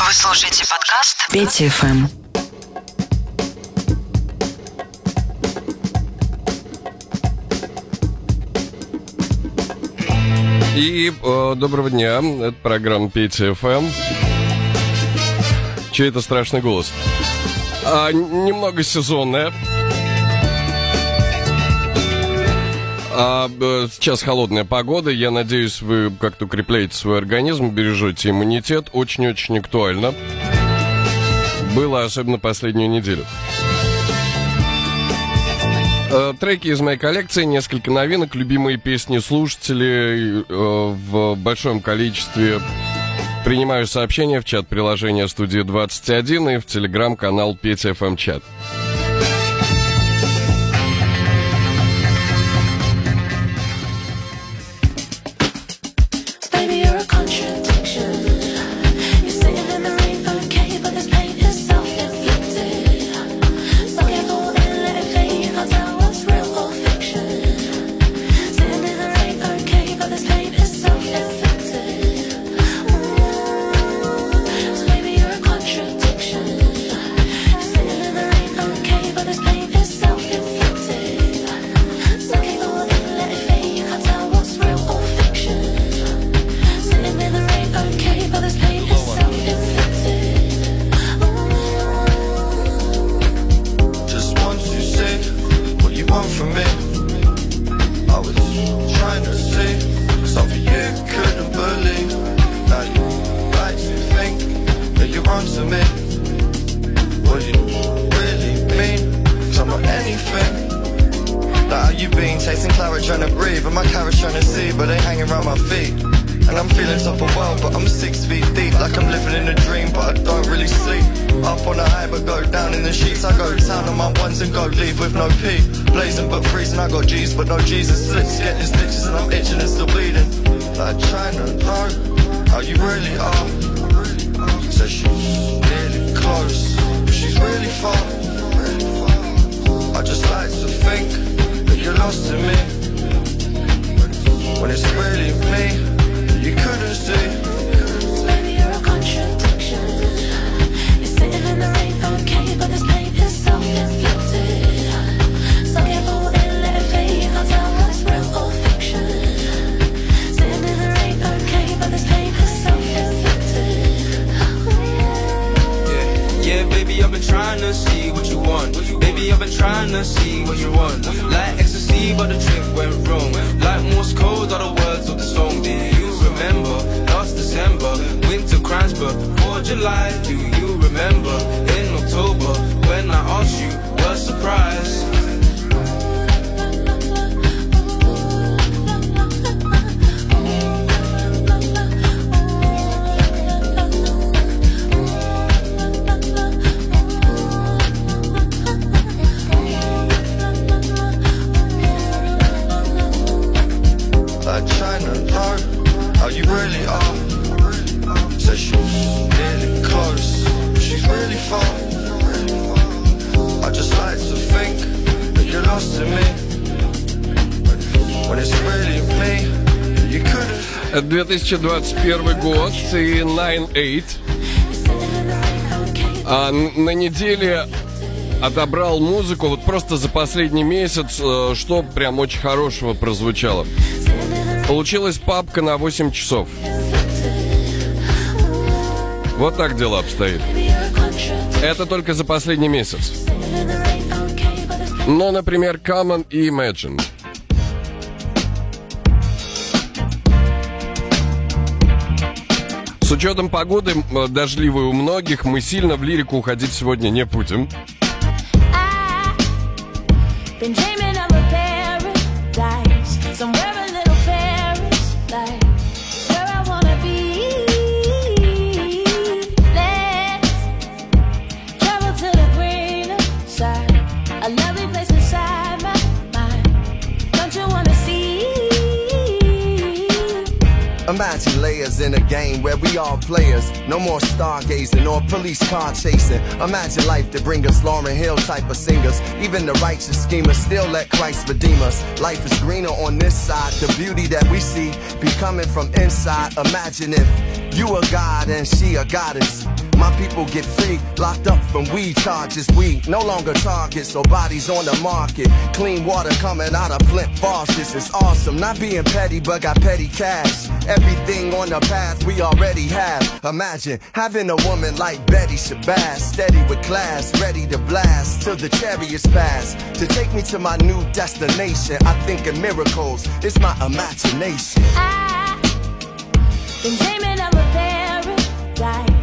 Вы слушаете подкаст Пети ФМ. И э, доброго дня, это программа Пети ФМ. Чей это страшный голос? А, немного сезонная. А, сейчас холодная погода. Я надеюсь, вы как-то укрепляете свой организм, бережете иммунитет. Очень-очень актуально. Было особенно последнюю неделю. Э, треки из моей коллекции, несколько новинок, любимые песни слушателей э, в большом количестве. Принимаю сообщения в чат приложения студии 21 и в телеграм-канал Петя ФМ чат. Baby, I've been trying to see what you want. Baby, I've been trying to see what you want. Like ecstasy, but the trip went wrong. Like Morse code, all the words of the song. Do you remember last December? Winter crimes, but 4 July. Do you remember in October when I asked you? What surprise? Это 2021 год и 9-8. А на неделе отобрал музыку вот просто за последний месяц, э, что прям очень хорошего прозвучало. Получилась папка на 8 часов. Вот так дела обстоят. Это только за последний месяц. Но, например, Common и Imagine. С учетом погоды, дождливой у многих, мы сильно в лирику уходить сегодня не будем. Imagine layers in a game where we all players. No more stargazing or police car chasing. Imagine life to bring us Lauryn Hill type of singers. Even the righteous schemers still let Christ redeem us. Life is greener on this side. The beauty that we see be coming from inside. Imagine if You a god and she a goddess. My people get free, locked up from weed charges. We no longer targets, so bodies on the market. Clean water coming out of Flint faucets. It's awesome, not being petty, but got petty cash. Everything on the path we already have. Imagine having a woman like Betty Shabazz, steady with class, ready to blast till the chariots pass. To take me to my new destination, I think in miracles. It's my imagination. I been dreaming of a paradise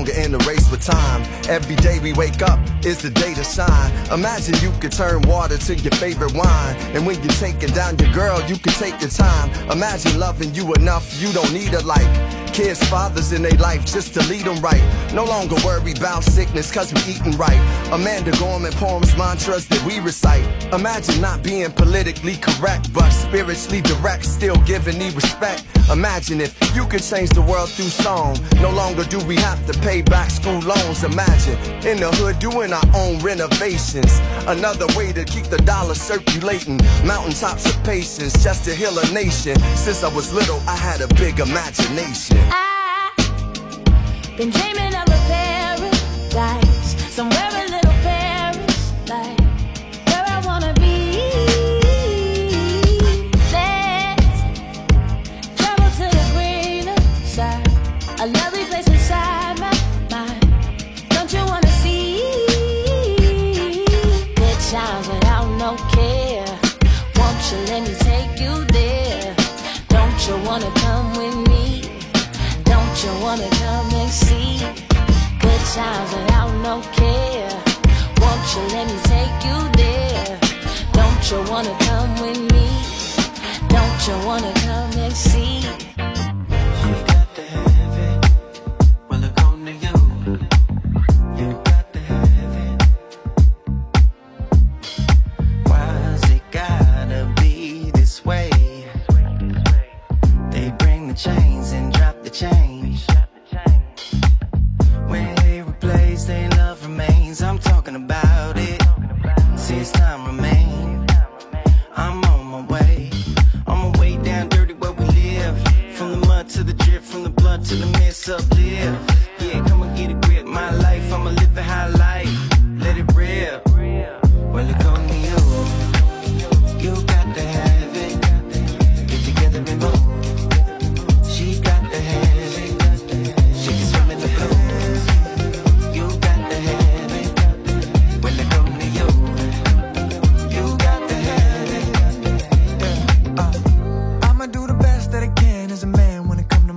longer in the race with time. Every day we wake up is the day to shine. Imagine you could turn water to your favorite wine. And when you're taking down your girl, you can take your time. Imagine loving you enough, you don't need a like. Kids, fathers in their life just to lead them right. No longer worry about sickness cause we eating right. Amanda Gorman poems, mantras that we recite. Imagine not being politically correct, but spiritually direct, still giving me respect. Imagine if you could change the world through song. No longer do we have to pay back school loans. Imagine in the hood doing our own renovations. Another way to keep the dollar circulating. Mountaintops of patience just to heal a nation. Since I was little, I had a big imagination. I been dreaming of a paradise somewhere times without no care. Won't you let me take you there? Don't you wanna come with me? Don't you wanna come and see?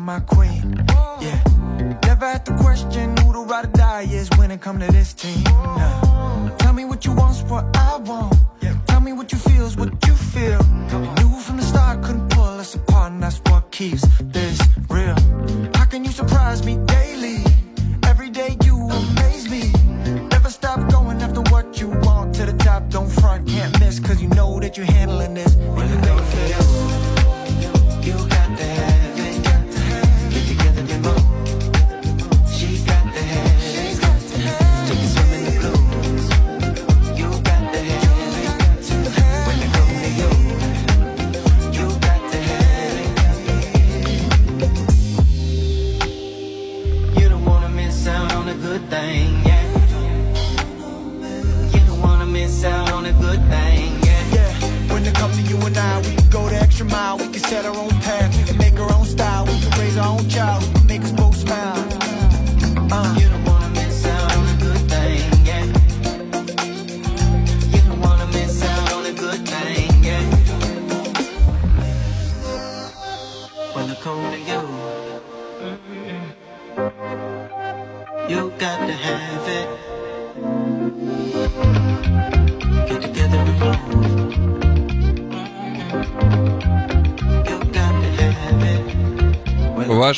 My queen. Yeah. Never had to question who the ride or die is when it come to this team. Nah. Tell me what you want's what I want. Tell me what you feel's what you feel. You knew from the start couldn't pull us apart, and that's what keeps this real. How can you surprise me daily? Every day you amaze me. Never stop going after what you want to the top. Don't front, can't miss, cause you know that you're handling this. And this.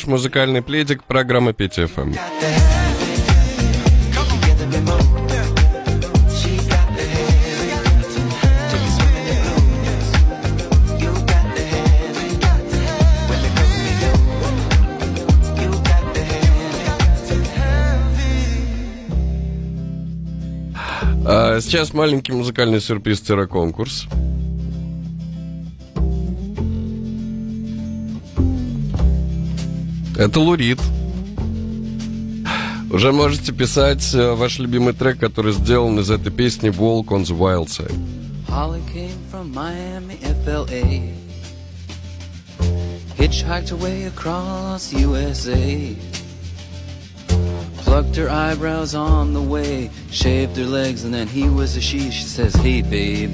музыкальный пледик программы PTFM. Эм. А сейчас маленький музыкальный сюрприз Цера конкурс. Это Лурид. Уже можете писать э, ваш любимый трек, который сделан из этой песни Walk on the Wild Side. Holly came from Miami, FLA. Hitchhiked away across USA. Plucked her eyebrows on the way, shaved her legs, and then he was a she. She says, Hey, babe,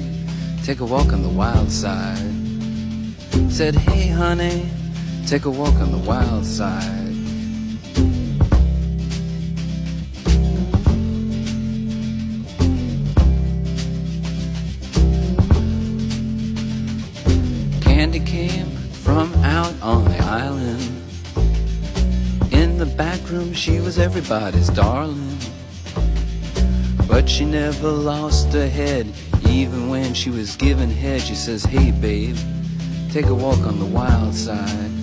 take a walk on the wild side. Said, Hey, honey, take a walk on the wild side. Candy came from out on the island. In the back room, she was everybody's darling. But she never lost her head, even when she was given head. She says, Hey, babe, take a walk on the wild side.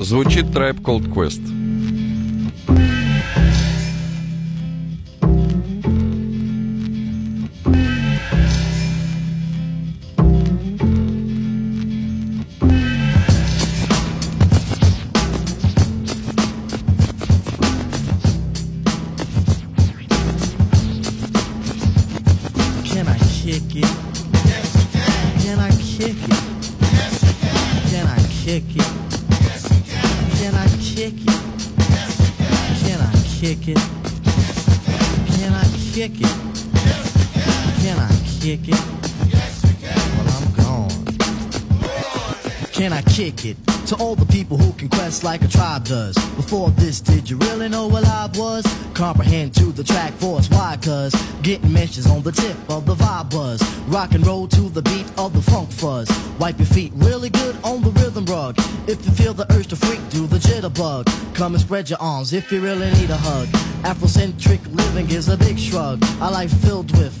Звучит Tribe Called Quest. Before this, did you really know what I was? Comprehend to the track force. Why? Cause getting mentions on the tip of the vibe buzz. Rock and roll to the beat of the funk fuzz. Wipe your feet really good on the rhythm rug. If you feel the urge to freak, do the jitterbug. Come and spread your arms if you really need a hug. Afrocentric living is a big shrug. A life filled with,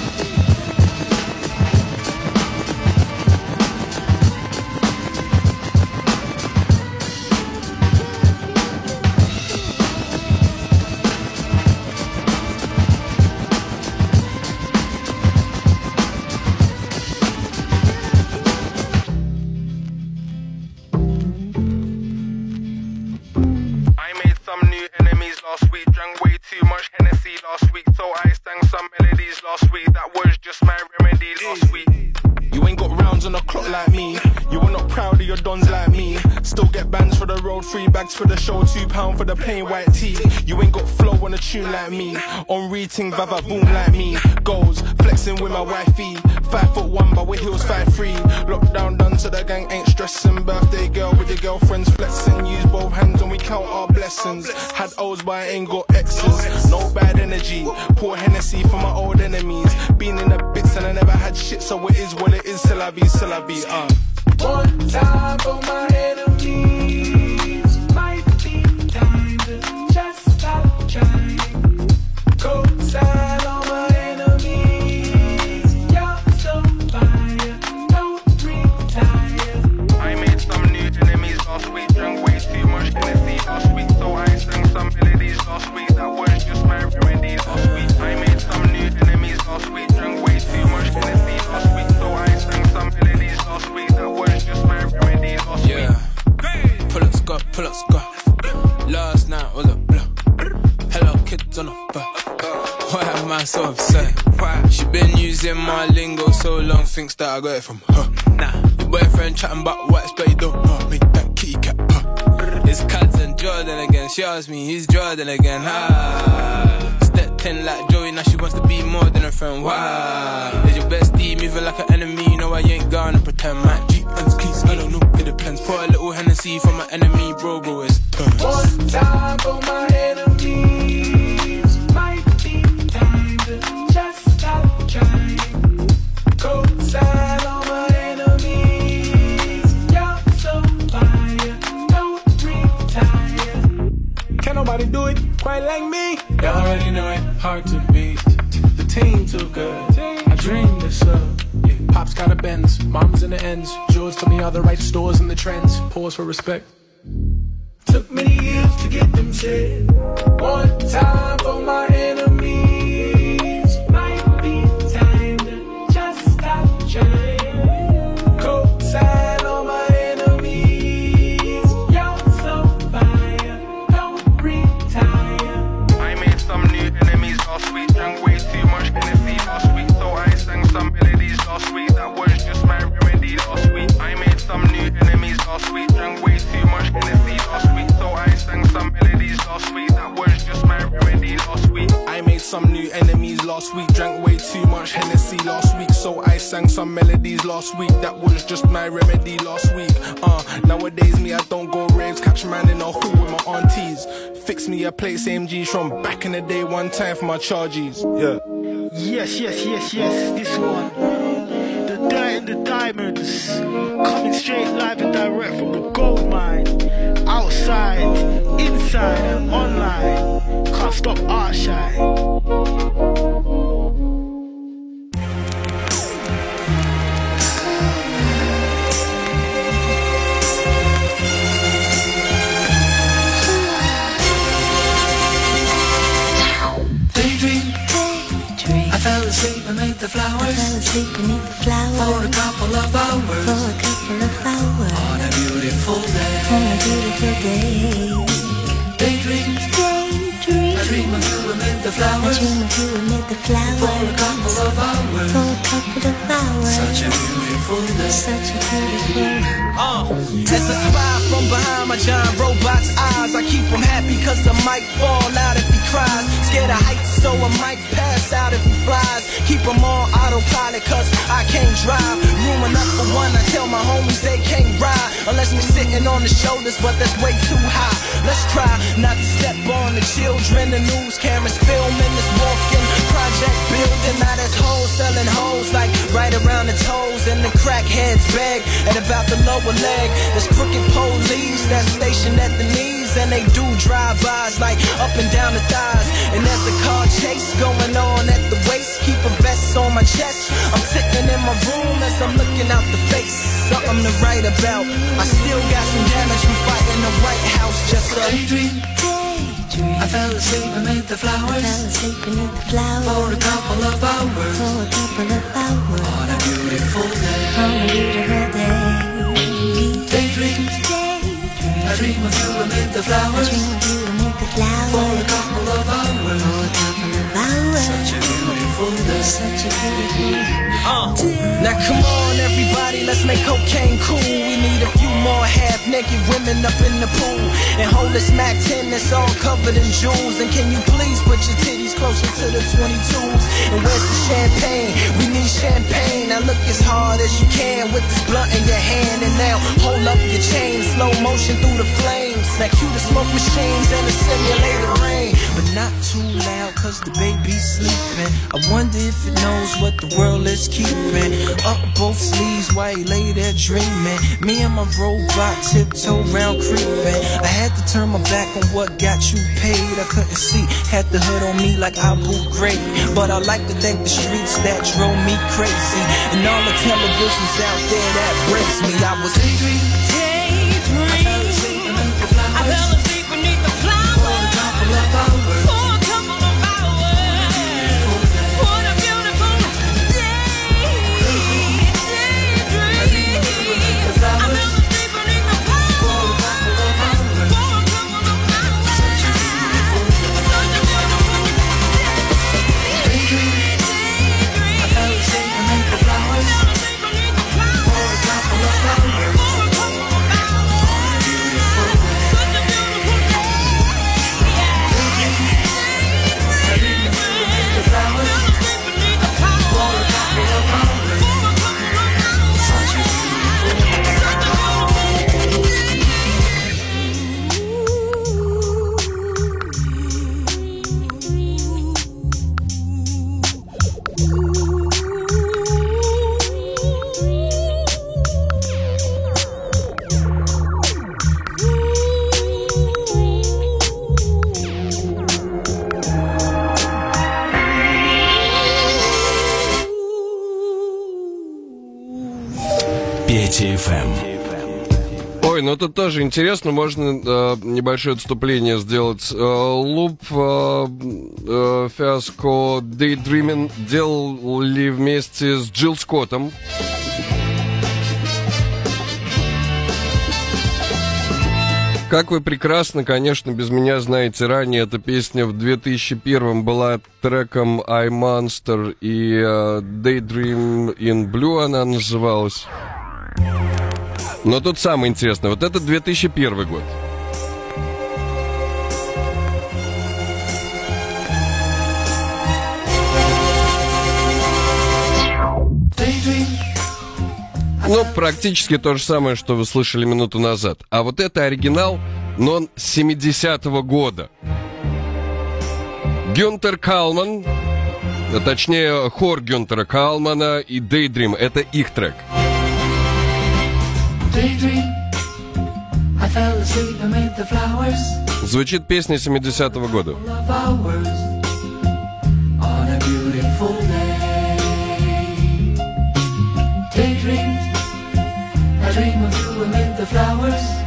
For the road, three bags for the show, two pound for the plain white tee. You ain't got flow on a tune like me. On reading, vava boom like me. Goals, flexing with my wifey. Five foot one, but with heels five three. Lockdown done, so the gang ain't stressing. Birthday girl with your girlfriends flexing. Use both hands and we count our blessings. Had O's, but I ain't got X's. No bad energy. Pour Hennessy for my old enemies. Been in the bits and I never had shit, so it is what it is. Till I be, till I be, uh. One time for my enemies. So upset? Why? She been using my lingo so long, thinks that I got it from her. Nah, your boyfriend chatting about whites, but you don't know me. That kitty cat. Huh. It's Cats and Jordan again. She asked me, who's Jordan again? Ah, stepped in like Joey now she wants to be more than a friend. Why? Is your bestie moving like an enemy? No, I ain't gonna pretend. My G and keys, I don't know, it depends. Pour a little Hennessy for my enemy, bro, bro, it's turns. One time for my enemies. Like me? Y'all already know it, hard to beat. The team too good. I dreamed this up. Yeah. Pop's got a Benz, mom's in the ends. George told me all the right stores and the trends. Pause for respect. Took many years to get them said. One time for my last week. Drank way too much Hennessy last week, so I sang some melodies last week. That was just my remedy last week. Uh, nowadays me I don't go raves, catch man in a hall with my aunties. Fix me a plate, same G's from back in the day. One time for my charges. Yeah. Yes, yes, yes, yes, this one. The dirt and the diamonds. Coming straight live and direct from the gold mine. Outside, inside, and online. Can't stop art shine. Asleep beneath the flowers. For a couple of hours. For a couple of hours On a beautiful day. Daydream. I dream of you amid the flowers. For a couple of hours. Such a beautiful day. Uh, as a spy from behind my giant robot's eyes, I keep him happy cause I might fall out if he cries. Scared of heights, so I might pass out if he flies. Keep him on autopilot cause I can't drive. Room enough for one, I tell my homies they can't ride. Unless we're sitting on the shoulders, but that's way too high. Let's try not to step on the children. News cameras filming this walking project building. Now there's hoes selling hoes like right around the toes. And the crackheads beg at about the lower leg. There's crooked police that's stationed at the knees. And they do drive-bys like up and down the thighs. And there's a car chase going on at the waist. Keep a vest on my chest. I'm sitting in my room as I'm looking out the face. Something to write about. I still got some damage from fighting the White House just so. Daydream. I fell asleep amid the flowers. For a couple of hours. On a beautiful day. On a beautiful day. Daydream. I dream of you amid the flowers. I dream of you amid the flowers. For a couple of hours. Such a beautiful day. Uh, now come on everybody, let's make cocaine cool. We need a few more half naked women up in the pool. And hold this Mac 10 that's all covered in jewels. And can you please put your titties closer to the 22s? And where's the champagne? We need champagne. Now look as hard as you can with this blunt in your hand. And now hold up your chain, slow motion through the flames. Now cue the smoke machines and the simulated rain. But not too loud cause the baby's sleeping. I wonder if it knows what the world is keeping. Up both sleeves while he lay there dreaming. Me and my tiptoe round creeping. I had to turn my back on what got you paid. I couldn't see, had the hood on me like I Abu Ghraib. But I like to thank the streets that drove me crazy. And all the televisions out there that breaks me. I was I Это тоже интересно, можно э, небольшое отступление сделать. Э, Луп э, э, фиаско Daydreaming делали вместе с Джилл Скоттом. Как вы прекрасно, конечно, без меня знаете, ранее эта песня в 2001 была треком I Monster и э, Daydream in Blue она называлась. Но тут самое интересное, вот это 2001 год. Ну, практически то же самое, что вы слышали минуту назад. А вот это оригинал, но он 70-го года. Гюнтер Калман, э, точнее, хор Гюнтера Калмана и Daydream, это их трек daydream. I fell asleep amid the flowers. Звучит песня 70-го года. Daydream, I dream of you amid the flowers.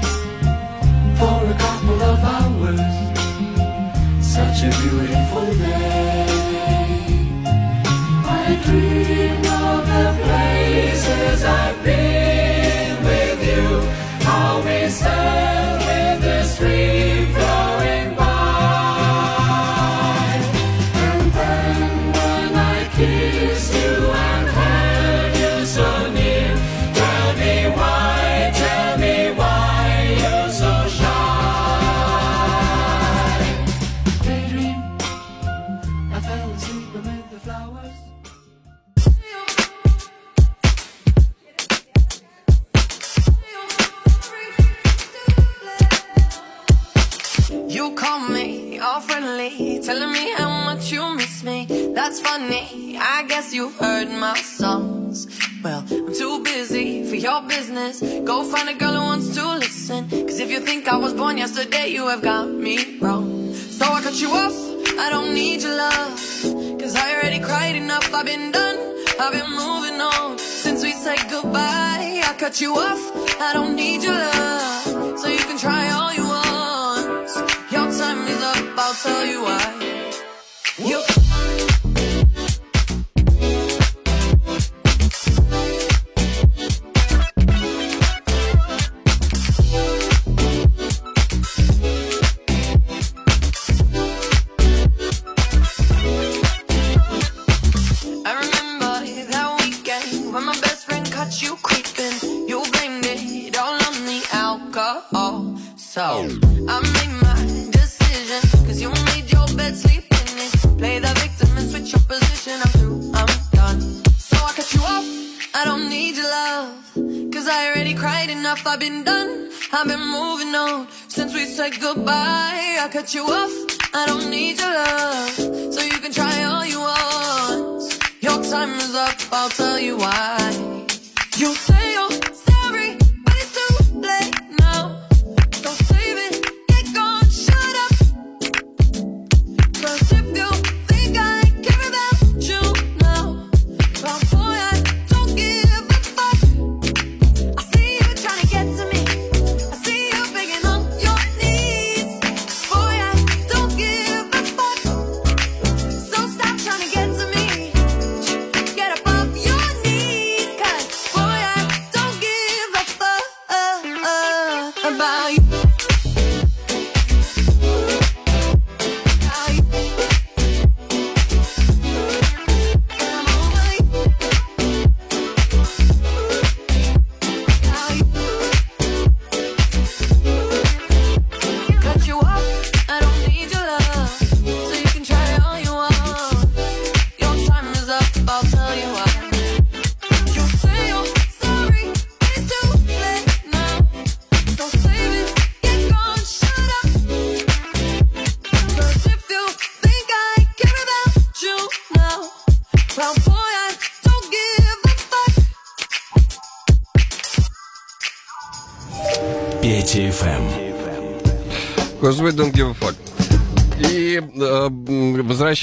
I've been moving on since we said goodbye. I cut you off, I don't need your love. So you can try all you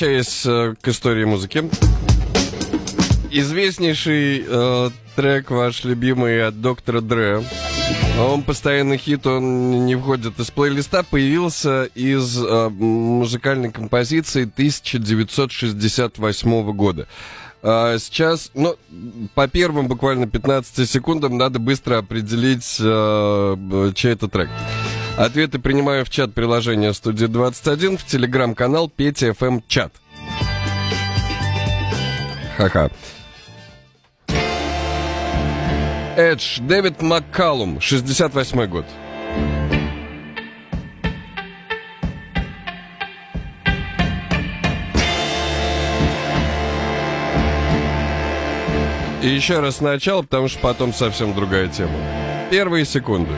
возвращаясь э, к истории музыки, известнейший э, трек ваш любимый от доктора Дре. Он постоянный хит, он не входит из плейлиста, появился из э, музыкальной композиции 1968 года. А сейчас, ну, по первым буквально 15 секундам надо быстро определить, э, чей это трек. Ответы принимаю в чат приложения «Студия 21» в телеграм-канал Петя ФМ Чат. Ха-ха. Эдж, Дэвид Маккалум, 68 год. И еще раз сначала, потому что потом совсем другая тема. Первые секунды.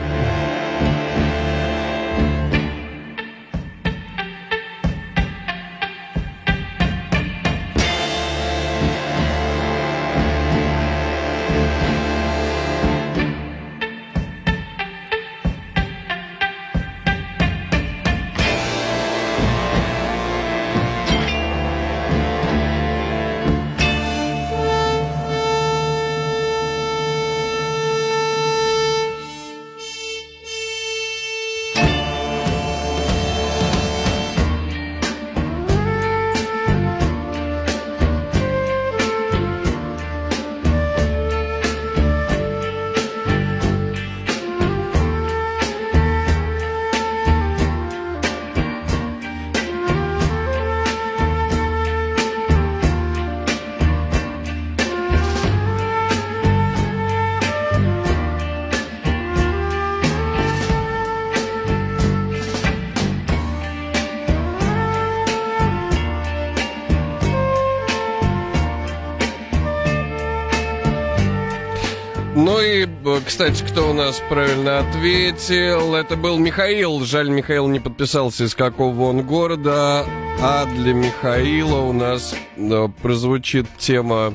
И, кстати, кто у нас правильно ответил? Это был Михаил. Жаль, Михаил не подписался, из какого он города. А для Михаила у нас э, прозвучит тема...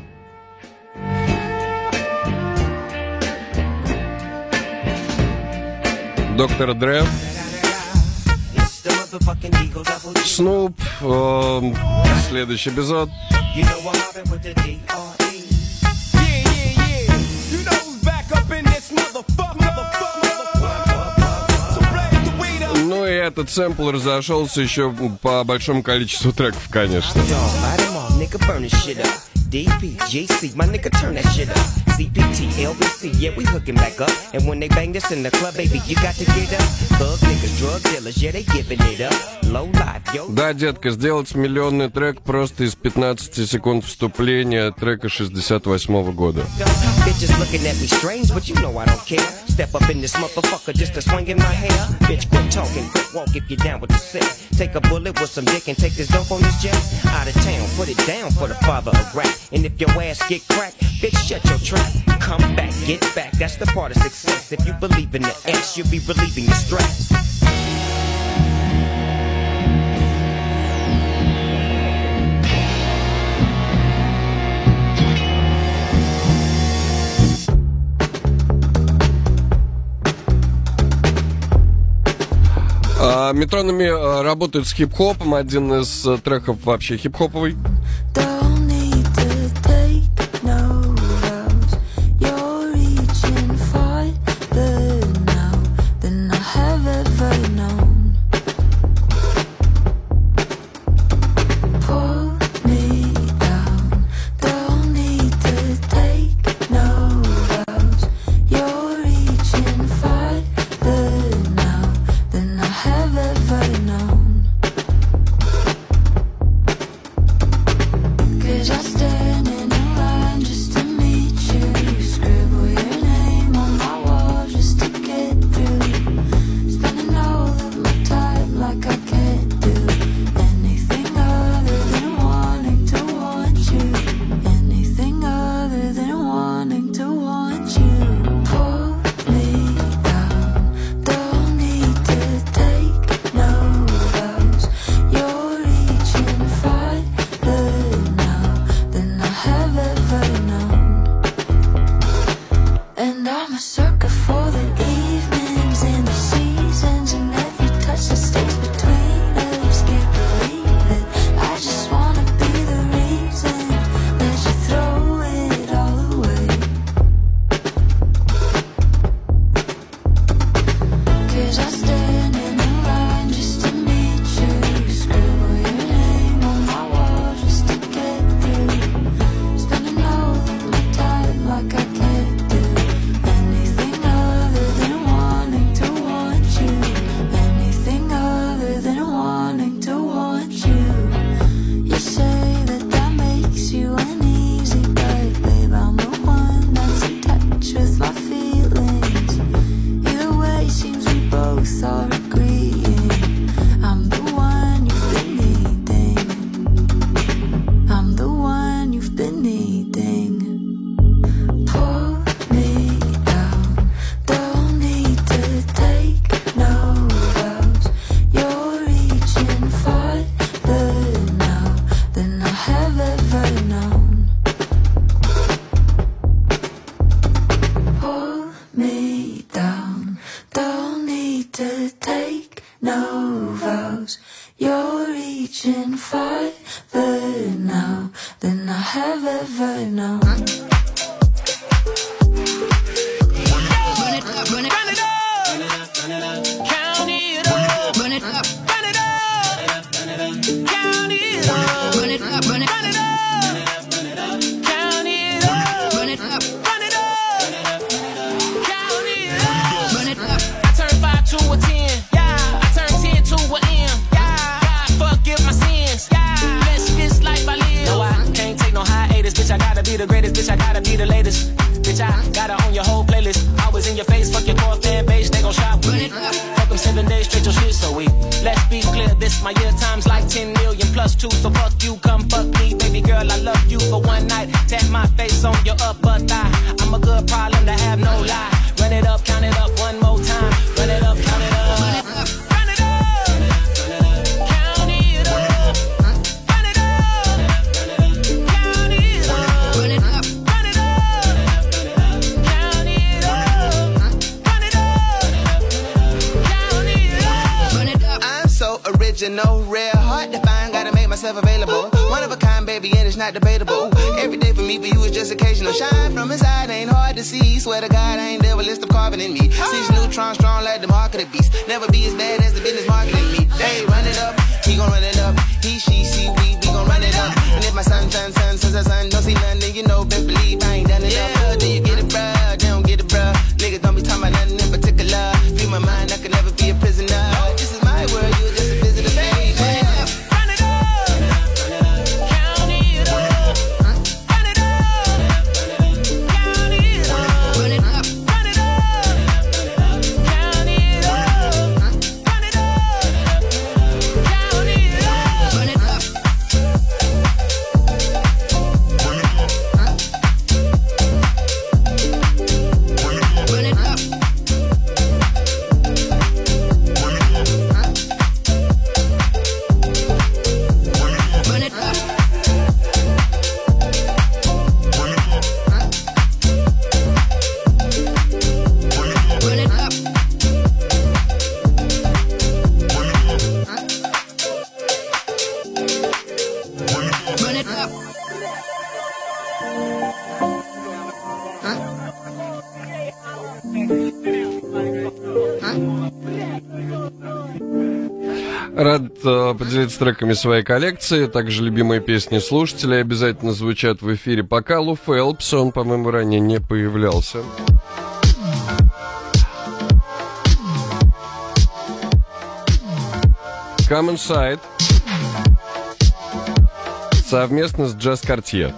Доктора Дре. Снуп. э, следующий эпизод. You know Ну и этот сэмпл разошелся еще по большому количеству треков, конечно. CPT, LBC, yeah, we hooking back up. And when they bang this in the club, baby, you got to get up. Thug niggas, drug dealers, yeah, they giving it up. Low life, yo. Да, детка, сделать миллионный трек просто из 15 секунд вступления трека 68 года. Bitches looking at me strange, but you know I don't care. Step up in this motherfucker just to swing in my hair. Bitch, quit talking, quit walk if you're down with the sick. Take a bullet with some dick and take this dope on this jet. Out of town, put it down for the father of rap. And if your ass get cracked, bitch, shut your trap. Come back, get back, that's the part of success. If you believe in the ass, you'll be relieving the stress. А, метронами а, работают с хип-хопом. Один из а, треков вообще хип-хоповый. Don't original, rare, hard to find. Gotta make myself available. One of a kind, baby, and it's not debatable. Every day for me, for you is just occasional. Shine from inside, ain't hard to see. Swear to God, I ain't never list of carving in me. Six neutrons strong like the mark of the beast. Never be as bad as the business marketing me. They run it up, he gon' run it up. He, she, see, we, we gon' run it up. And if my son, son, son, son, son, son don't see nothing, then you know, best believe I ain't done enough. Yeah, треками своей коллекции. Также любимые песни слушателей обязательно звучат в эфире. Пока Лу Фелпс, он, по-моему, ранее не появлялся. Come Inside совместно с Джаз Картье.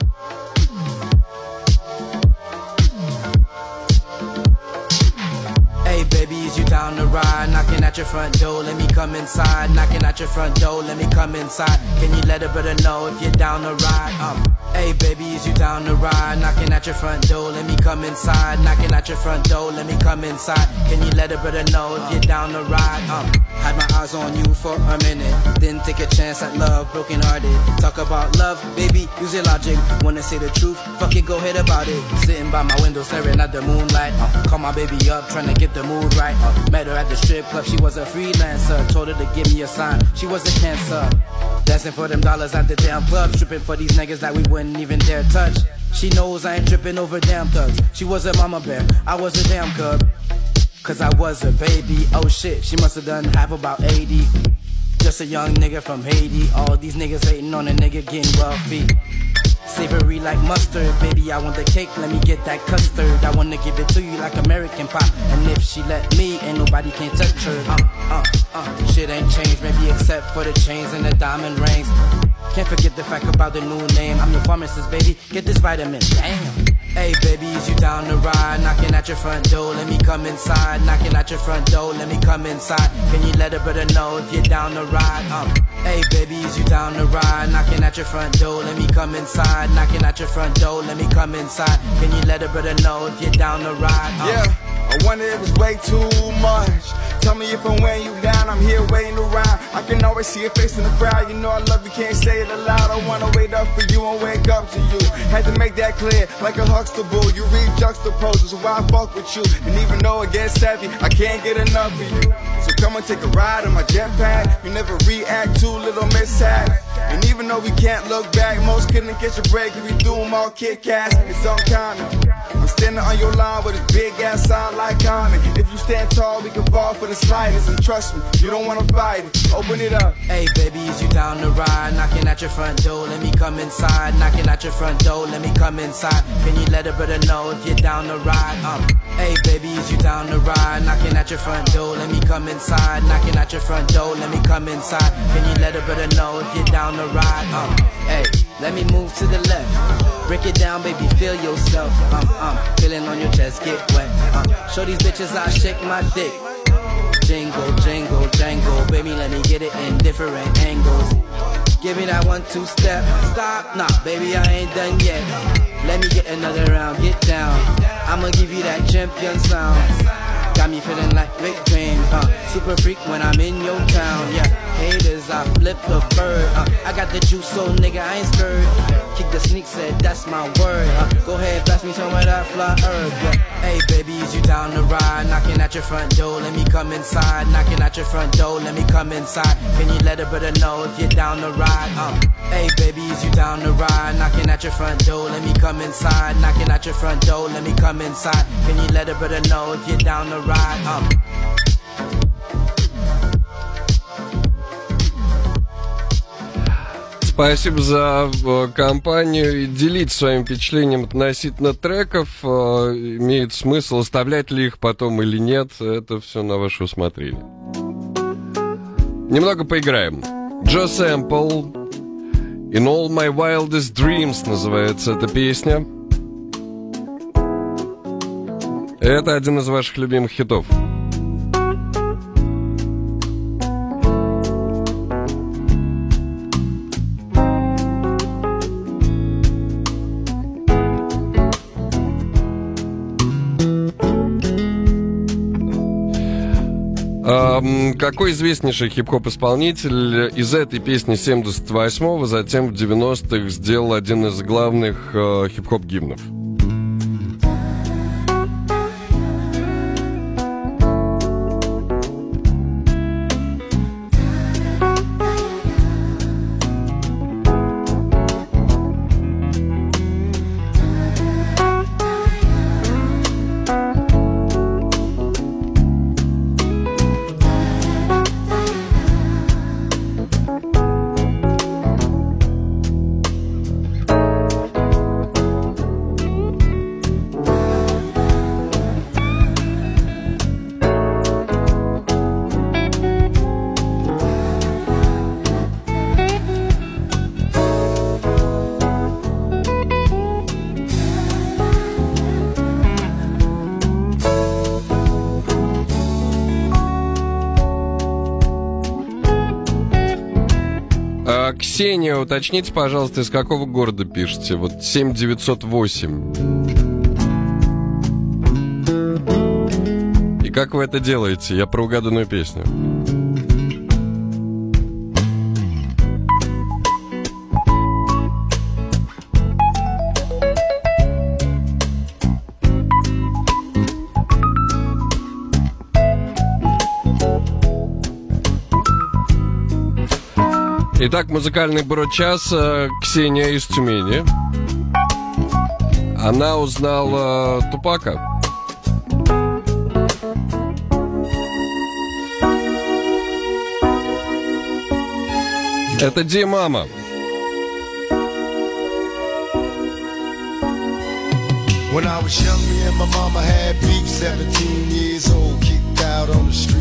Hey baby, is you down to ride? At your front door, let me come inside. Knocking at your front door, let me come inside. Can you let a brother know if you're down to ride? Um, hey baby, is you down to ride? Knocking at your front door, let me come inside. Knocking at your front door, let me come inside. Can you let a brother know if you're down to ride? Um, had my eyes on you for a minute, then take a chance at love, broken hearted. Talk about love, baby, use your logic. Wanna say the truth? Fuck it, go ahead about it. Sitting by my window, staring at the moonlight. Uh, call my baby up, trying to get the mood right. Uh, met her at the strip club, she was a freelancer. Told her to give me a sign, she was a cancer. Dancing for them dollars at the damn club, Tripping for these niggas that we wouldn't even dare touch. She knows I ain't tripping over damn thugs. She was a mama bear, I was a damn cub. Cause I was a baby, oh shit, she must have done half about 80. Just a young nigga from Haiti. All these niggas hating on a nigga getting wealthy. Savory like mustard, baby. I want the cake, let me get that custard. I wanna give it to you like American pop. And if she let me, ain't nobody can touch her. Uh, uh, uh. Shit ain't changed, maybe except for the chains and the diamond rings. Can't forget the fact about the new name. I'm your pharmacist, baby. Get this vitamin. Damn. Hey, baby, is you down to ride? Knocking at your front door, let me come inside. Knocking at your front door, let me come inside. Can you let a brother know if you're down to ride? Um, hey, baby, is you down to ride? Knocking at your front door, let me come inside. Knocking at your front door, let me come inside. Can you let a brother know if you're down to ride? Um, Yeah, I wonder if it's way too much. Tell me if I'm weighing you down, I'm here waiting around. I can always see your face in the crowd. You know I love you, can't say it aloud. I wanna wait up for you and wake up to you. Had to make that clear, like a Huxtable. You read juxtaposed, so why I fuck with you? And even though it gets heavy, I can't get enough of you. So come and take a ride on my jetpack. You never react to little mishap. And even though we can't look back, most couldn't catch a break if we do them all Kit Kats. It's uncommon. I'm standing on your line with a big ass sign like Common. If you stand tall, we can fall for the slightest. And trust me, you don't wanna fight it. Open it up. Hey, baby, is you down the ride? Knocking at your front door, let me come inside. Knocking at your front door, let me come inside. Can you let a brother know if you're down the ride? Um, hey, baby, is you down the ride? Knocking at your front door, let me come inside. Knocking at your front door, let me come inside. Can you let a brother know if you're down the ride? Um, hey, let me move to the left. Break it down, baby, feel yourself. Um, um, feeling on your chest, get wet. Um, show these bitches I shake my dick. Jingle, jingle, jangle, baby, let me get it in different angles. Give me that one, two step. Stop, nah, baby, I ain't done yet. Let me get another round, get down. I'ma give you that champion sound. Got me feeling like Rick James, uh, super freak when I'm in your town, yeah. Haters, I flip the bird, uh, I got the juice, so nigga, I ain't scared. Kick the sneak, said that's my word. Uh, go ahead, blast me some of that fly herb, yeah. Hey, baby, is you down the ride? Knocking at your front door, let me come inside. Knocking at your front door, let me come inside. Can you let a brother know if you're down the ride? Uh, hey, baby, is you down the ride? Knocking at your front door, let me come inside. Knocking at your front door, let me come inside. Can you let a brother know if you're down the ride? Uh. Спасибо за э, компанию и делиться своим впечатлением относительно треков. Э, имеет смысл оставлять ли их потом или нет. Это все на ваше усмотрение. Немного поиграем. Джо Сэмпл In All My Wildest Dreams называется эта песня. Это один из ваших любимых хитов. Какой известнейший хип-хоп исполнитель из этой песни 78-го, затем в 90-х сделал один из главных э, хип-хоп гимнов? Уточните, пожалуйста, из какого города пишете? Вот 7908. И как вы это делаете? Я про угаданную песню. Итак, музыкальный брочас э, Ксения из Тюмени. Она узнала Тупака. Это Ди Мама. When I was young, me and my mama had beef, 17 years old, kicked out on the streets.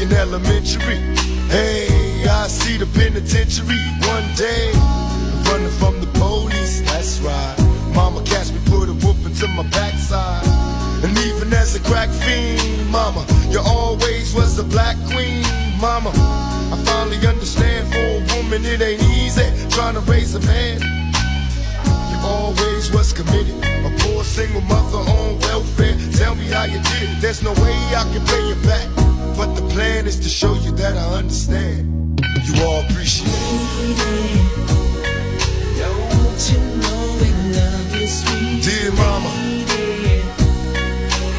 Thinking elementary? Hey, I see the penitentiary one day. Running from the police, that's right. Mama catch me, put a whoop into my backside. And even as a crack fiend, mama, you always was the black queen, mama. I finally understand for a woman it ain't easy trying to raise a man. You always was committed, a poor single mother on welfare. Tell me how you did it. There's no way I can pay you back, but the plan is to show you that I understand. You all appreciate it. Don't you know we love you, sweet Dear mama,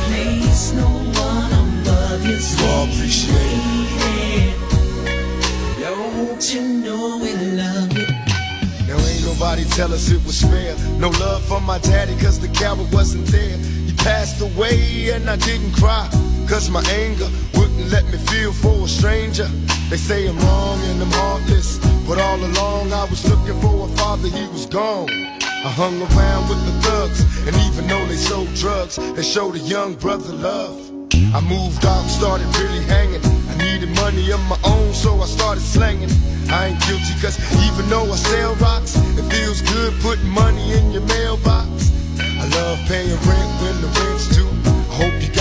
Place no one above you, you all appreciate it. Don't you know we love you? Now ain't nobody tell us it was fair. No love for my daddy cause the coward wasn't there. He passed away and I didn't cry. Cause my anger wouldn't let me feel for a stranger. They say I'm wrong and I'm heartless. But all along I was looking for a father, he was gone. I hung around with the thugs, and even though they sold drugs, they showed a young brother love. I moved out, started really hanging. I needed money of my own, so I started slanging. I ain't guilty, cause even though I sell rocks, it feels good putting money in your mailbox. I love paying rent when the rent's due. I hope you got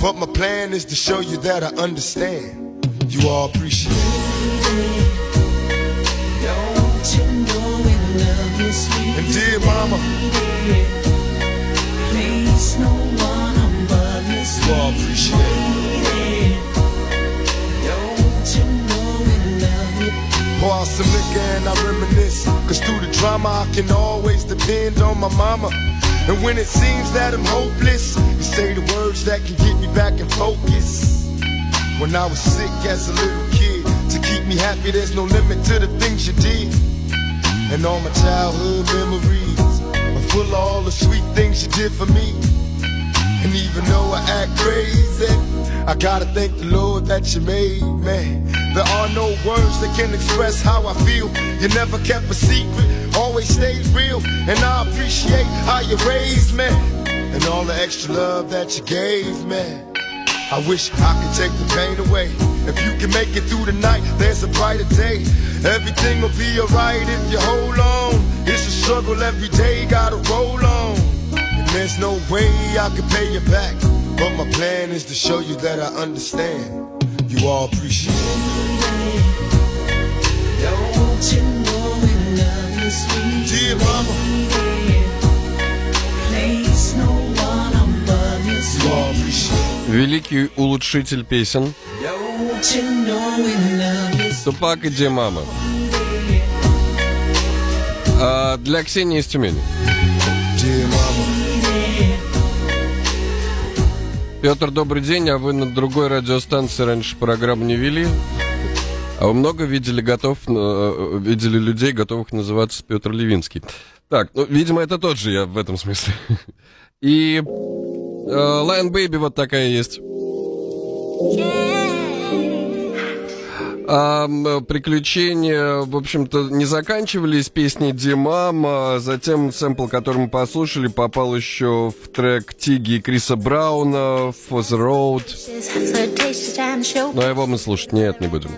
But my plan is to show you that I understand. You all appreciate it. Don't you know we love you, sweet And dear mama, Place no one above you, you all appreciate it. Don't you know we love you? Pour out some liquor and I reminisce. Cause through the drama, I can always depend on my mama. And when it seems that I'm hopeless, you say the words that can get me back in focus. When I was sick as a little kid, to keep me happy, there's no limit to the things you did. And all my childhood memories are full of all the sweet things you did for me. And even though I act crazy, I gotta thank the Lord that you made me. There are no words that can express how I feel. You never kept a secret, always stayed real. And I appreciate how you raised me. And all the extra love that you gave me. I wish I could take the pain away. If you can make it through the night, there's a brighter day. Everything will be alright if you hold on. It's a struggle every day, gotta roll on. And there's no way I can pay you back. But my plan is to show you that I understand. You all appreciate it. Don't you appreciate it. Великий улучшитель песен. Тупак и Димама. А для Ксении из Тюмени. Dear mama, Петр, добрый день, а вы на другой радиостанции раньше программу не вели? А вы много видели готов, э, видели людей, готовых называться Петр Левинский? Так, ну, видимо, это тот же я в этом смысле. И э, Lion Baby вот такая есть. А, приключения, в общем-то, не заканчивались песни Димама. Затем сэмпл, который мы послушали, попал еще в трек Тиги и Криса Брауна «For the Road». Но его мы слушать нет, не будем.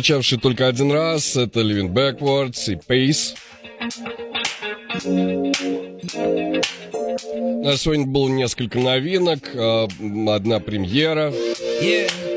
прозвучавший только один раз, это Living Backwards и Pace. На сегодня было несколько новинок, а, одна премьера. Yeah.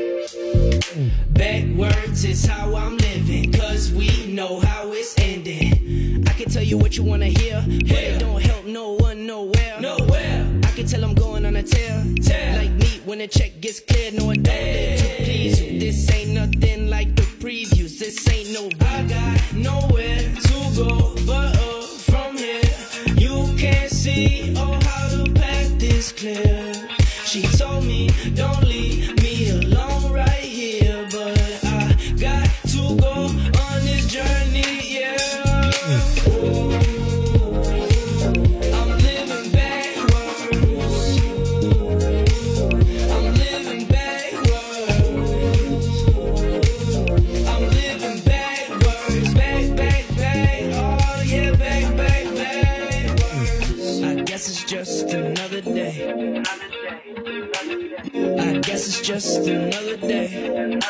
guess it's just another day.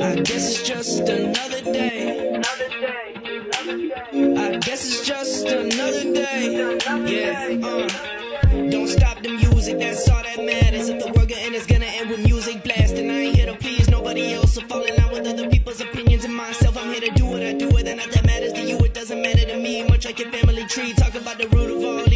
I guess it's just another day. I guess it's just another day. Yeah, uh. Don't stop the music, that's all that matters. If the world gonna end, it's gonna end with music blasting. I ain't here to please nobody else, so fall in with other people's opinions and myself. I'm here to do what I do, whether or not that matters to you, it doesn't matter to me. Much like your family tree, talk about the root of all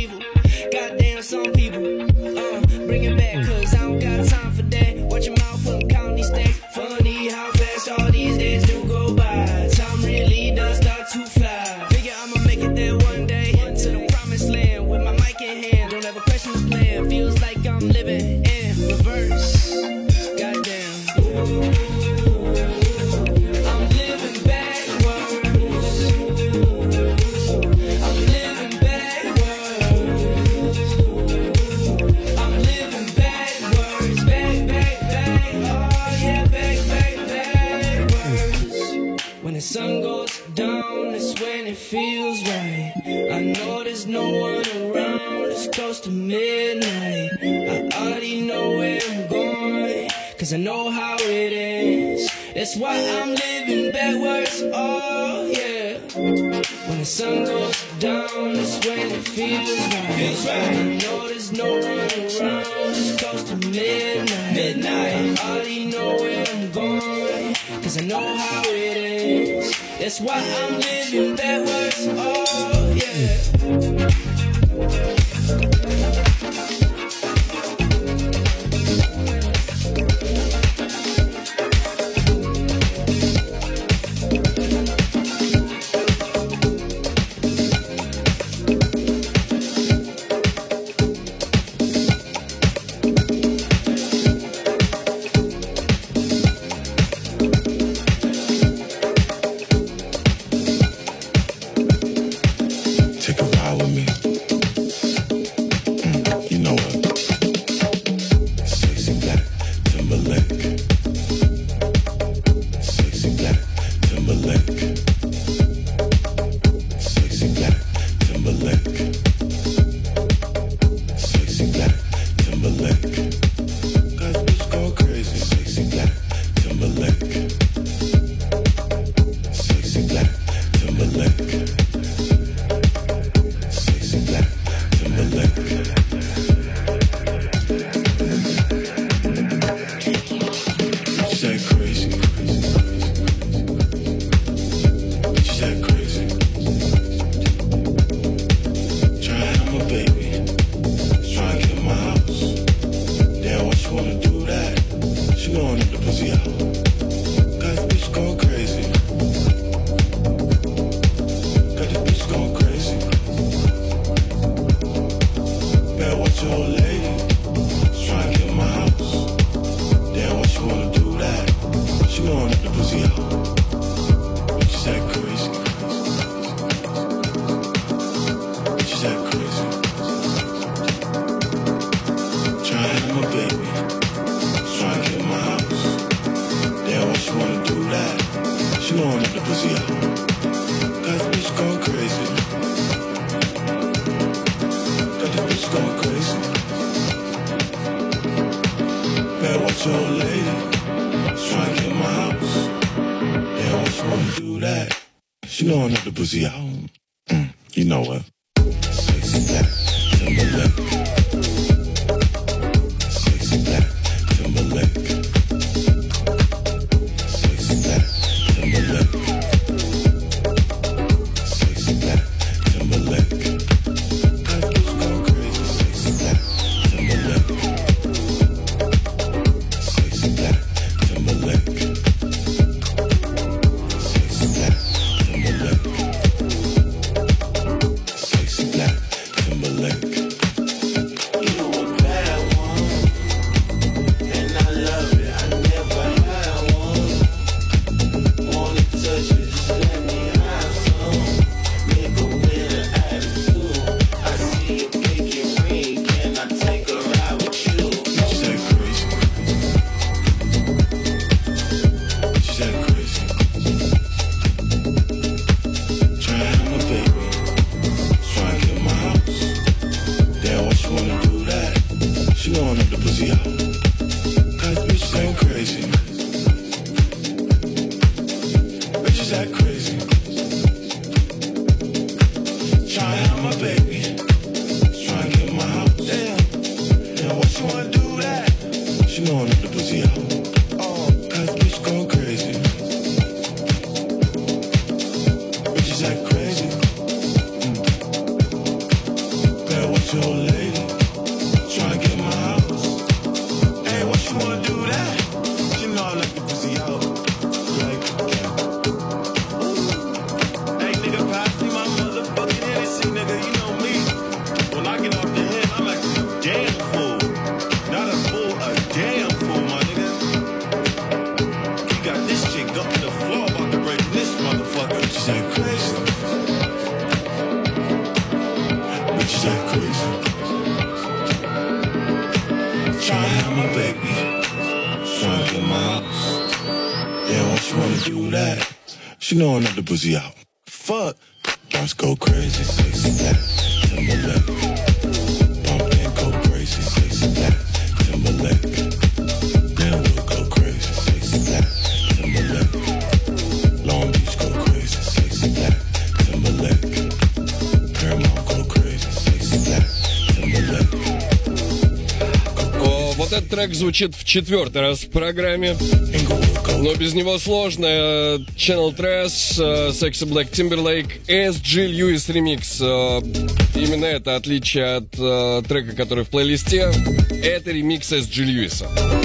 i know there's no real around. It's close to midnight. midnight. I already know where I'm going. Cause I know how it is. That's why I'm living that way. pussy. звучит в четвертый раз в программе. Но без него сложно. Channel Trash, э, Sexy Black Timberlake, SG Lewis Remix. Э, именно это отличие от э, трека, который в плейлисте. Это ремикс SG Lewis.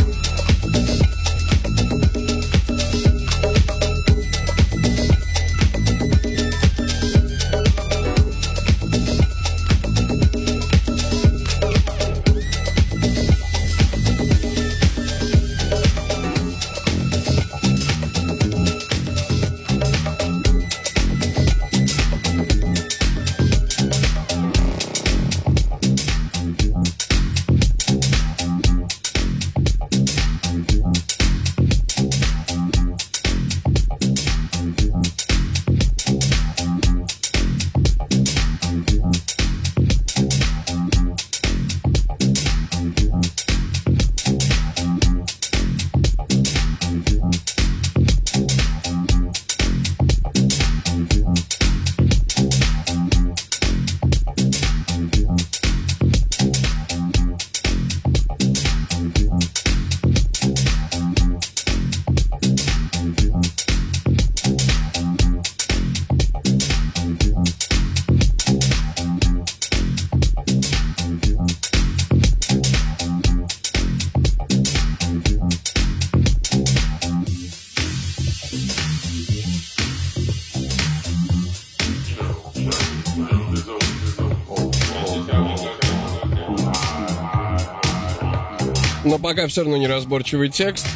пока все равно неразборчивый текст.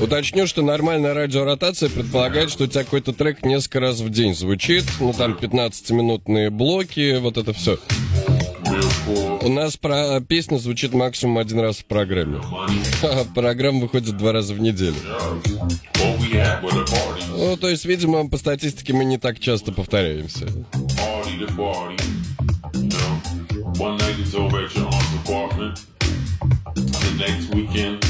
Уточню, что нормальная радиоротация предполагает, что у тебя какой-то трек несколько раз в день звучит. Ну, там 15-минутные блоки, вот это все. У нас про песня звучит максимум один раз в программе. Программа выходит два раза в неделю. Ну, то есть, видимо, по статистике мы не так часто повторяемся. One night is over at your aunt's apartment. next weekend.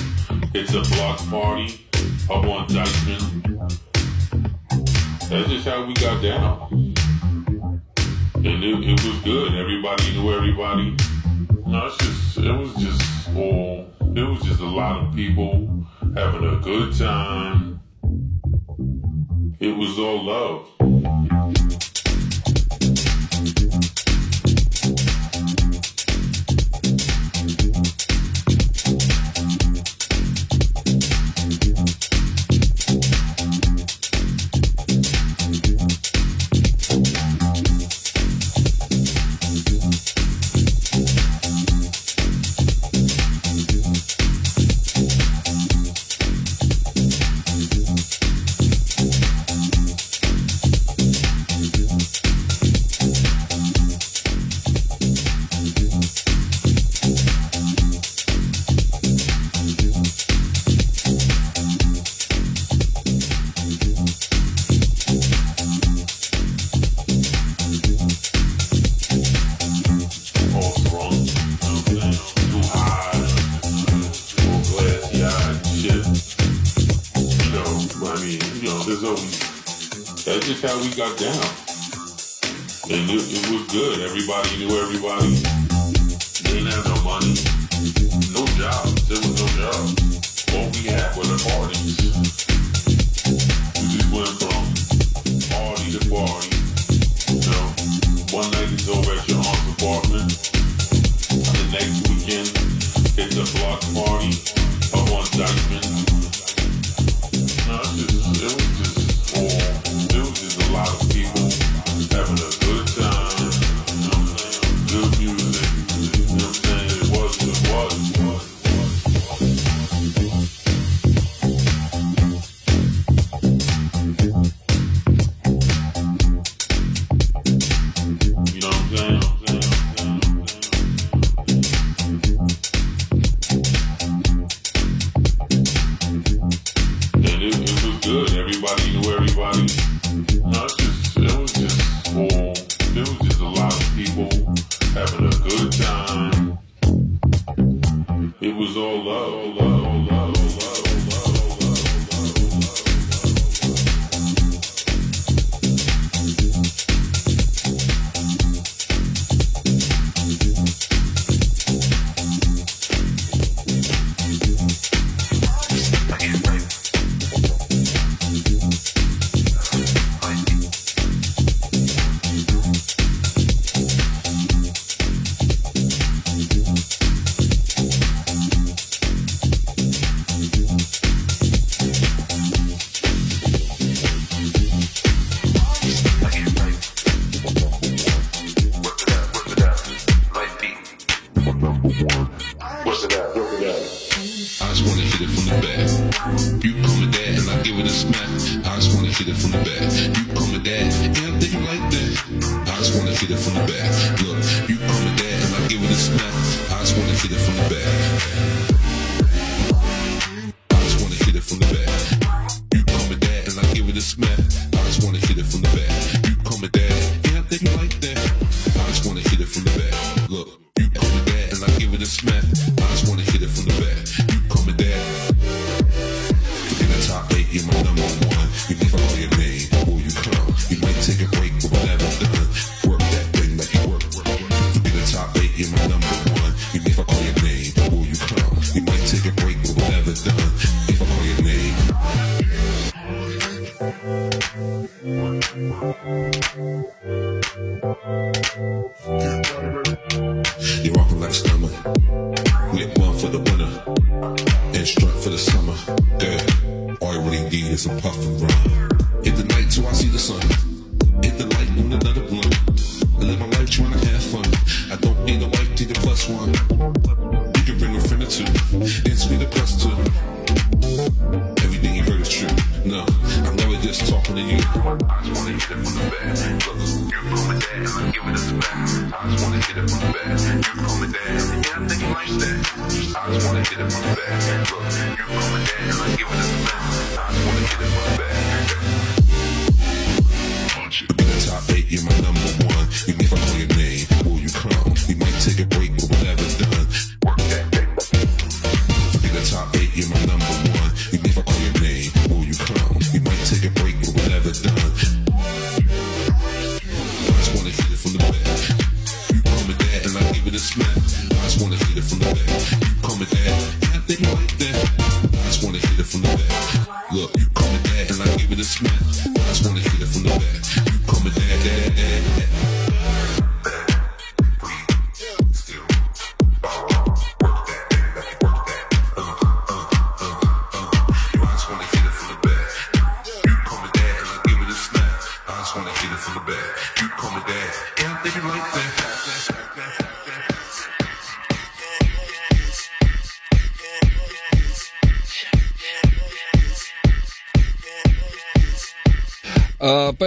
It's a block party up on Dyckman. That's just how we got down. And it, it was good. Everybody knew everybody. No, it's just, it was just all, it was just a lot of people having a good time. It was all love.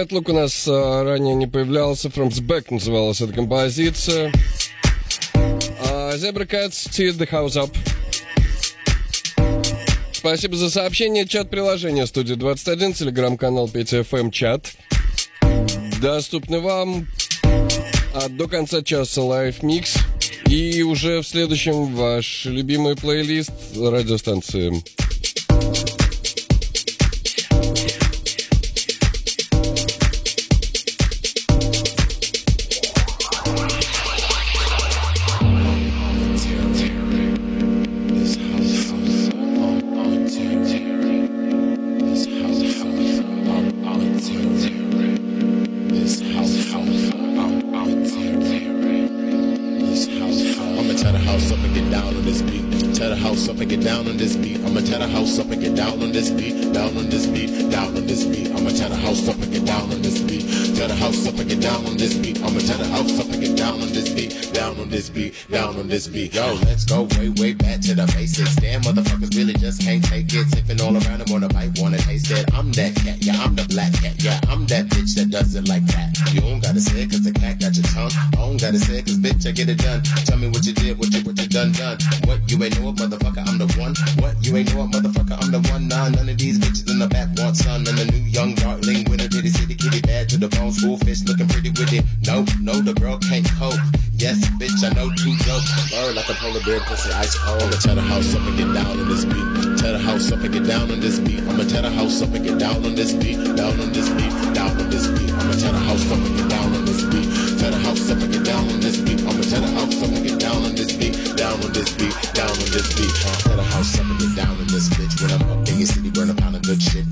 Мэтлук у нас а, ранее не появлялся. From Back называлась эта композиция. А, Zebra Cats, Tear the House Up. Спасибо за сообщение. Чат приложения студии 21, телеграм-канал 5FM эм, чат. Доступны вам а до конца часа Live Mix. И уже в следующем ваш любимый плейлист радиостанции. on this beat. Yo, let's go way, way Niggas really run up on the good shit.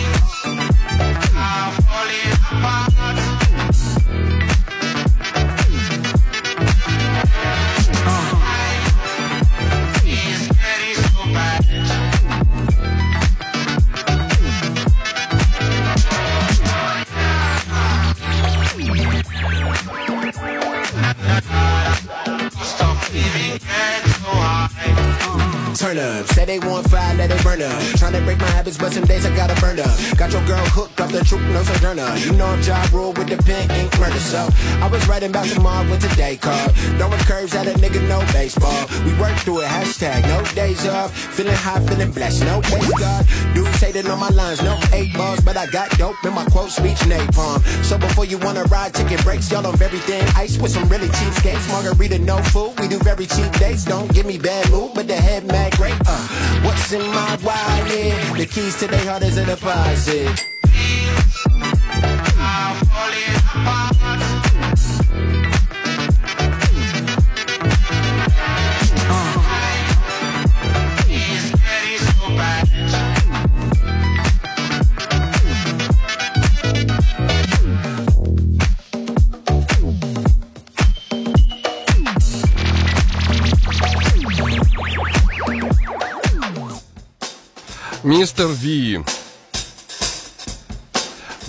fire, let it burn up. Tryna break my habits, but some days I gotta burn up. Got your girl hooked truth, no sojourner. You know I'm job rule with the pen, ain't murder. So I was writing about tomorrow with today card. Throwing curves at a nigga, no baseball. We work through it, hashtag no days off. Feeling high, feeling blessed, no praise God. Dudes hating on my lines, no eight balls, but I got dope in my quote speech napalm. So before you wanna ride, ticket breaks, y'all on everything. Ice with some really cheap skates, margarita, no food. We do very cheap dates, don't give me bad mood, but the head mad great. Uh, what's in my wallet? The keys to their heart is a deposit. Мистер Ви.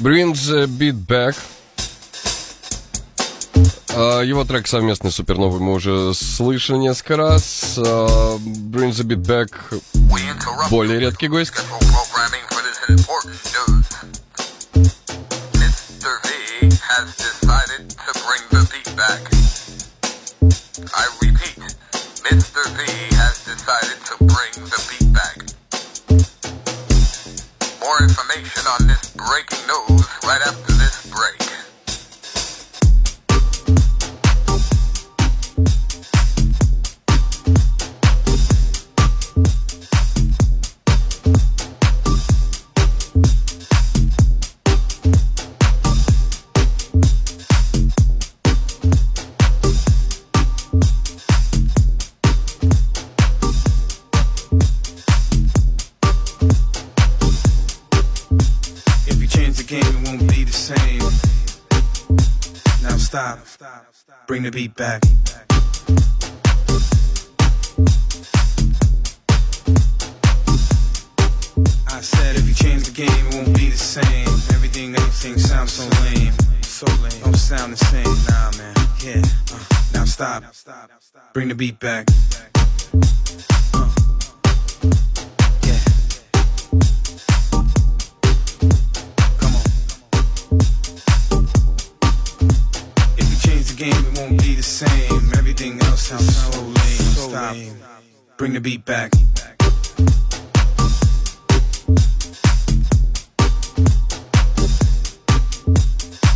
Bring the Beat Back. А, Его трек совместный с Суперновой мы уже слышали несколько раз. А, Bring the Beat Back более редкий гость. Mr. V has decided to bring the beat. More information on this breaking news right after Bring the beat back. I said if you change the game, it won't be the same. Everything, everything sounds so lame. So lame. Don't sound the same. Nah, man. Yeah. Uh, now stop. Bring the beat back. Uh. You change the game, it won't be the same. Everything else sounds so lame. Stop. Bring the beat back.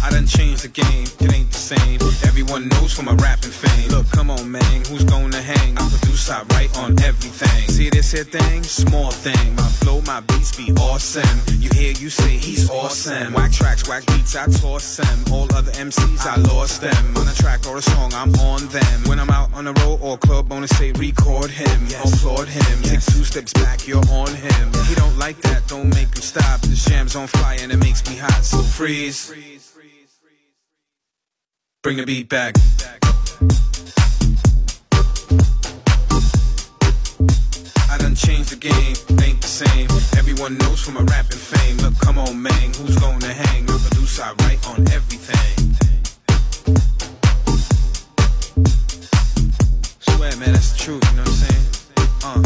I done changed the game, it ain't the same. Everyone knows for my rapping fame. Look, come on, man, who's gonna hang? I produce, I write on everything. See this here thing? Small thing. My flow, my beats be awesome. You hear, you say he's awesome. Whack tracks, whack beats, I toss them. All other MCs, I lost them. On a track or a song, I'm on them. When I'm out on the road or club, wanna say record him, applaud him. Take two steps back, you're on him. He don't like that, don't make him stop. The jam's on fire and it makes me hot, so freeze. Bring the beat back. Changed the game, ain't the same. Everyone knows from my rapping fame. Look, come on, man, who's gonna hang? I produce, I write on everything. Swear, man, that's the truth, you know what I'm saying? Uh.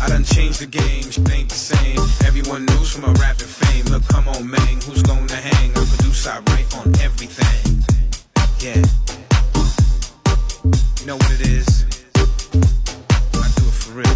I done changed the game, ain't the same. Everyone knows from my rapping fame. Look, come on, man, who's gonna hang? I produce, I write on everything. Yeah. You know what it is? Real.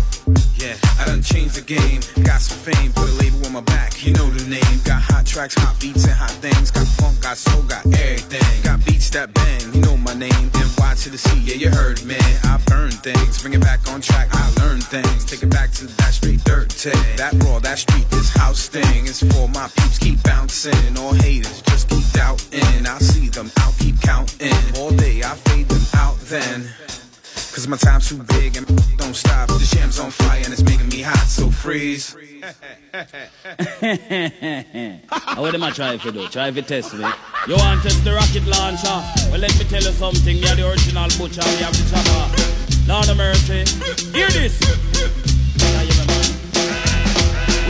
Yeah, I done changed the game. Got some fame, put a label on my back. You know the name. Got hot tracks, hot beats, and hot things. Got funk, got soul, got everything. Got beats that bang. You know my name. NY to the C, yeah, you heard, man. I burn things, bring it back on track. I learn things, take it back to that straight dirt tag. That raw, that street, this house thing is for my peeps. Keep bouncing, all haters just keep doubting. I see them, I'll keep counting. All day, I fade them out then. Cause my time's too big and don't stop. The jam's on fire and it's making me hot, so freeze. How them a try if you do? Try you test me. You want test the rocket launcher? Well, let me tell you something. You're the original butcher. We have the chopper. Lord of mercy. Hear this.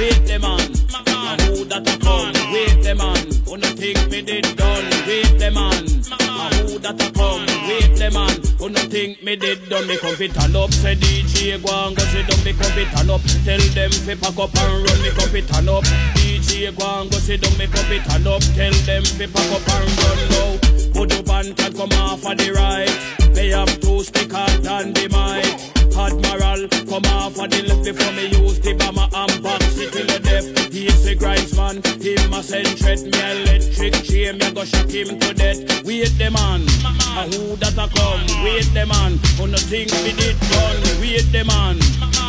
Wait them on. Who that a come? Wait them on. No think me did done? Wait the man. A who that a come? Wait the man. Who no think me did done? Me come fit turn up. Say DJ go and go sit down. Me come fit turn up. Tell them fi pack up and run. Me come fit turn up. DJ go and go sit down. Me come fit turn up. Tell them fi pack up and run now. Put up and come off of the right. They have two stick hard and the mic. Admiral, come off of the left before me use the bomber and box it till the death. He is a grinds man, him a send threat me electric chain, me go shock him to death. Wait the man, a who that a come? Wait the man, who no think me did done? Wait the man,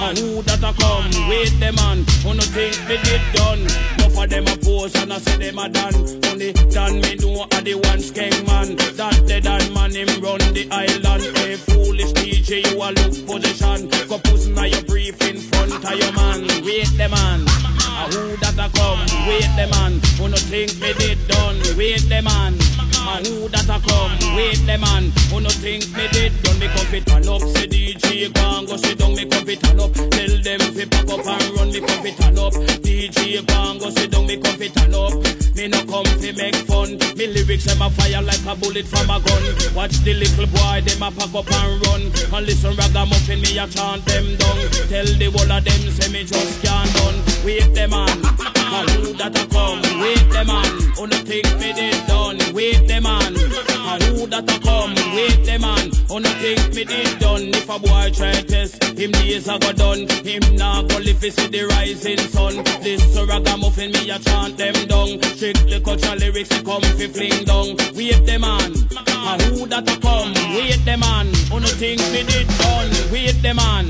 a who that a come? Wait the man, who no think me did done? Enough of them a pose and I say them a done. Only done me know a the one skeng man. That the done man him run the island. Hey foolish DJ, you a look position. Go pussy now your brief in front of your man. Wait the man. A who that a come? Wait the man. Who no think me did done? Wait the man. A who that a come? Wait the man. Who no think me did done? Me come fit turn up. Say DJ go go sit down. Me come fit turn up. Tell them fi pack up and run. Me come fit turn up. DJ go go sit down. Me come fit turn up. Me no come fi make fun. Me lyrics them a fire like a bullet from a gun. Watch the little boy them a pack up and run. And listen ragamuffin me a chant them down. Tell the whole of them say me just can't done. Wait the man, a who that a come? Wait the man, who no think me did done? Wait the man, a who that a come? Wait the man, oh, who think me did done? If a boy try test, him days a go done. Him nah go live see the rising sun. This so ragamuffin me a chant them down. Strictly cultural lyrics they come fi fling down. Wait the man, a who that a come? Wait the man, oh, who think me did done? Wait the man,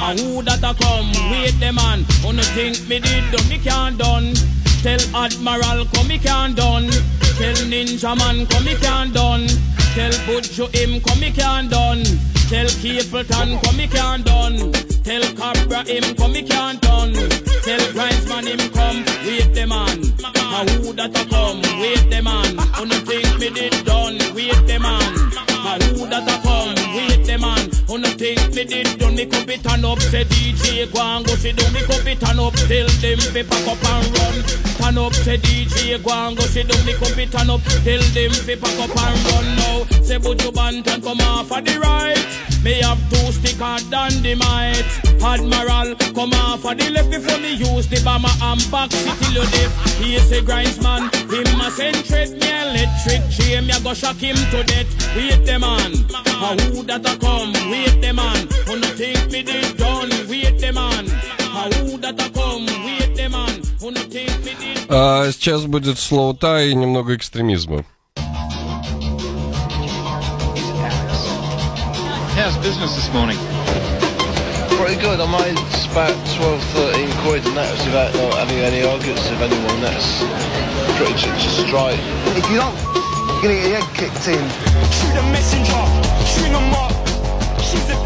a who that a come? Wait the man, oh, who think me did done? Me can't done. Tell Admiral come me can't done. Tell Ninjaman come me can't done. Tell Butcho him come me can't done. Tell Capleton come me can't done. Tell Cobra him come me can't done. Tell Grindsman him come. Wait the man. A who that a come? Wait the man. No think me did done? Wait the man. A who that a come? Wait the man. Who no think me did done? Me cup it turn up. Say DJ go and go sit down. Me cup it turn up. Tell them fi pack up and run. Turn up. Say DJ go and go sit down. Me cup it turn up. Tell them fi pack up and run now. Say Buju Banton come off of the right. Me have two stick hard than the might. Admiral come off of the left before me use the bomber and box it till you deaf. He is a grindsman. Him a threat me electric chain. Me a go shock him to death. Wait the man. A who that a come? Wait the man. Who no think me did done? Wait the man. A who that a come? Wait the man. Who no think me did А сейчас будет слоута и немного экстремизма. How's business this morning? Pretty good. I made about 12, 13 quid, and that was without not having any arguments with anyone. That's pretty j- just straight. If you don't, you're gonna get your head kicked in. Shoot a messenger, string 'em up. She's a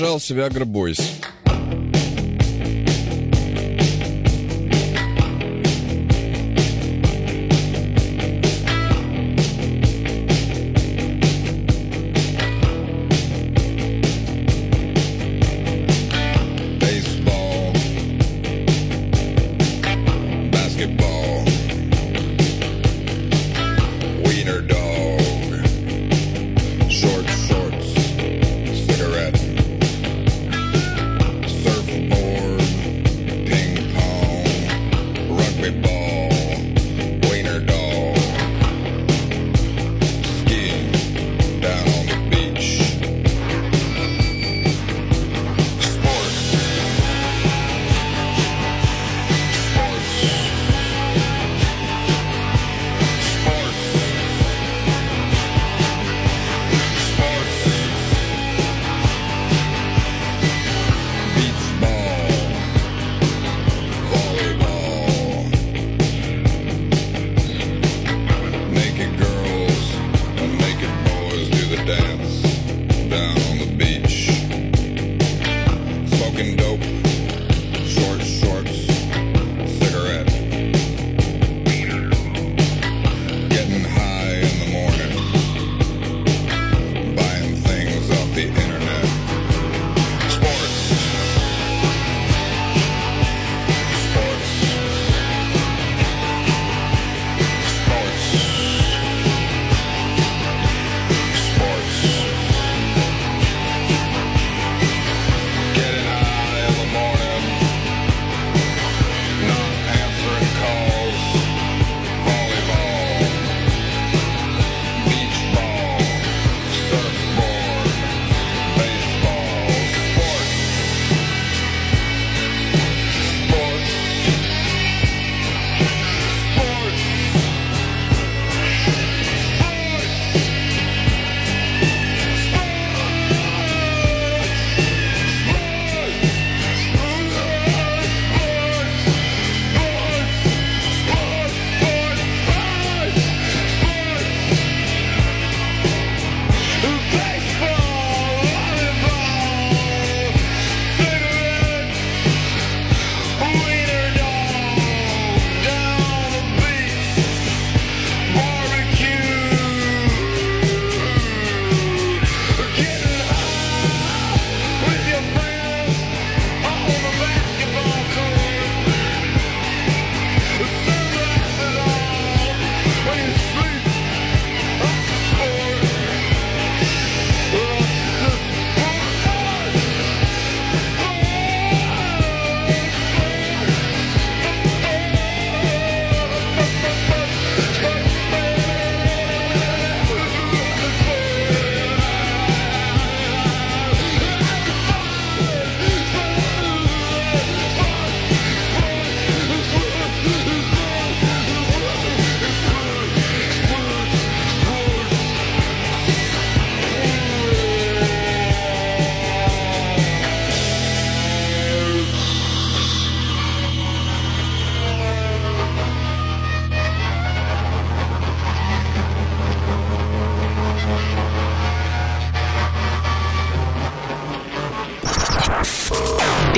держал себя Агробойс.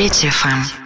Третья ФМ.